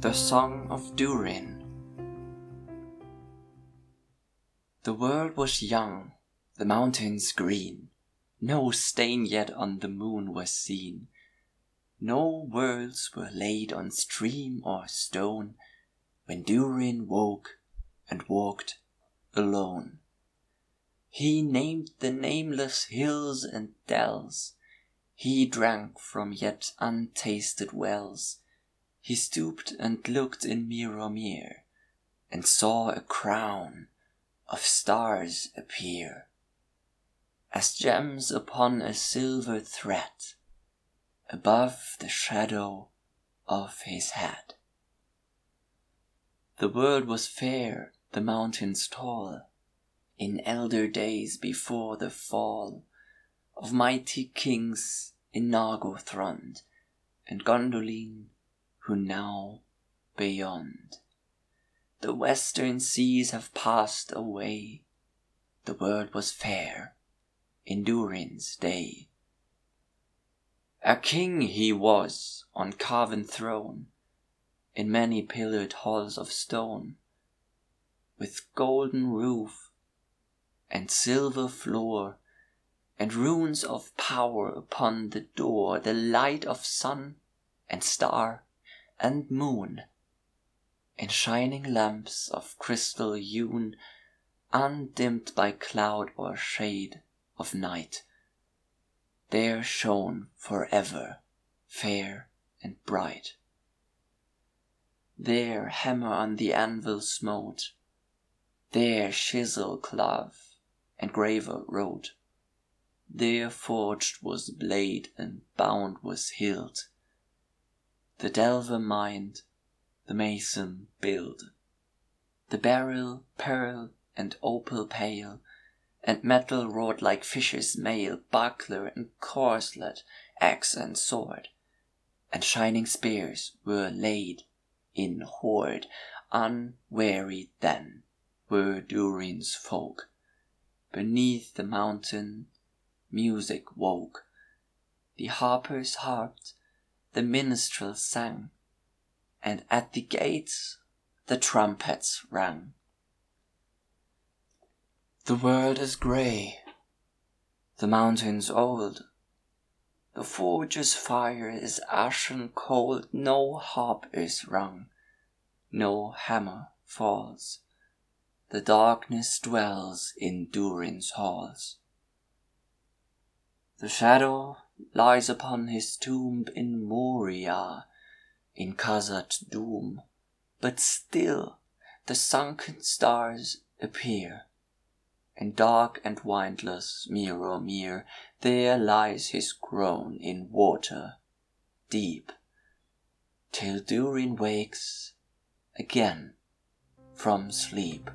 The Song of Durin. The world was young, the mountains green, No stain yet on the moon was seen, No worlds were laid on stream or stone, When Durin woke and walked alone. He named the nameless hills and dells, He drank from yet untasted wells, He stooped and looked in Mirrormere, And saw a crown of stars appear, As gems upon a silver thread, Above the shadow of his head. The world was fair, the mountains tall, In elder days before the fall Of mighty kings in Nargothrond, And Gondolin, who now beyond. The western seas have passed away, The world was fair. In Durin's day. A king he was on carven throne, In many pillared halls of stone, With golden roof and silver floor, And runes of power upon the door, The light of sun and star and moon, In shining lamps of crystal hewn, Undimmed by cloud or shade of night, There shone forever fair and bright. There hammer on the anvil smote, There chisel clave and graver wrote, There forged was blade and bound was hilt, The delver mined, the mason built, The beryl, pearl, and opal pale, And metal wrought like fisher's mail, Buckler and corslet, axe and sword, And shining spears were laid in hoard. Unwearied then were Durin's folk. Beneath the mountain music woke. The harpers harped, the minstrels sang, And at the gates the trumpets rang. The world is grey, the mountains old, The forge's fire is ashen cold, No harp is rung, no hammer falls, The darkness dwells in Durin's halls. The shadow lies upon his tomb In Moria, in Khazad-dûm, But still the sunken stars appear and dark and windless Mirrormere, there lies his groan in water deep, till Durin wakes again from sleep.